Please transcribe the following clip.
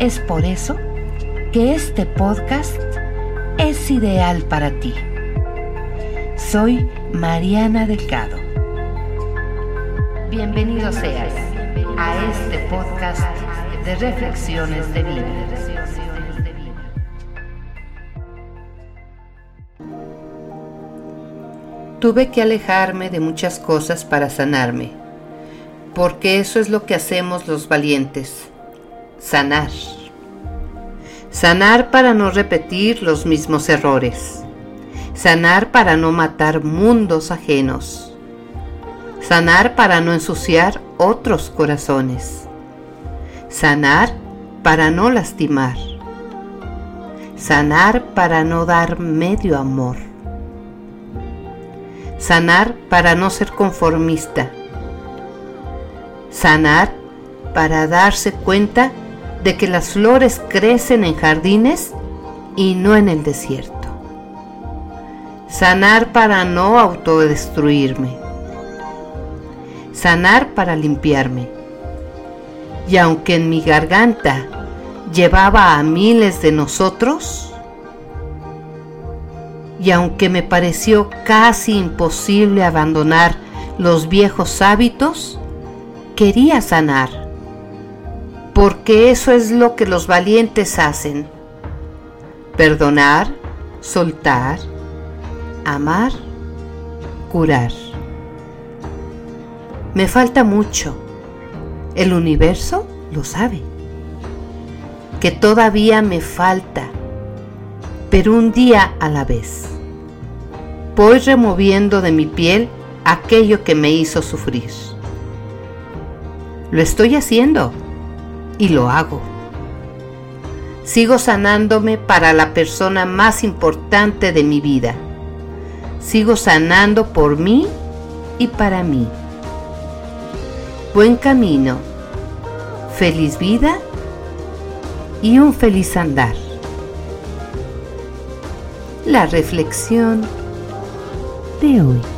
Es por eso que este podcast es ideal para ti. Soy Mariana Delgado. Bienvenido seas a este podcast de reflexiones de vida. Tuve que alejarme de muchas cosas para sanarme, porque eso es lo que hacemos los valientes sanar. Sanar para no repetir los mismos errores. Sanar para no matar mundos ajenos. Sanar para no ensuciar otros corazones. Sanar para no lastimar. Sanar para no dar medio amor. Sanar para no ser conformista. Sanar para darse cuenta de que las flores crecen en jardines y no en el desierto. Sanar para no autodestruirme. Sanar para limpiarme. Y aunque en mi garganta llevaba a miles de nosotros, y aunque me pareció casi imposible abandonar los viejos hábitos, quería sanar porque eso es lo que los valientes hacen. Perdonar, soltar, amar, curar. Me falta mucho. El universo lo sabe. Que todavía me falta, pero un día a la vez. Voy removiendo de mi piel aquello que me hizo sufrir. Lo estoy haciendo y lo hago. Sigo sanándome para la persona más importante de mi vida. Sigo sanando por mí y para mí. Buen camino, feliz vida y un feliz andar. La reflexión de hoy.